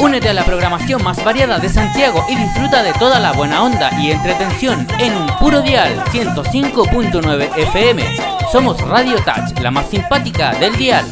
Únete a la programación más variada de Santiago y disfruta de toda la buena onda y entretención en un puro dial 105.9 FM. Somos Radio Touch, la más simpática del dial.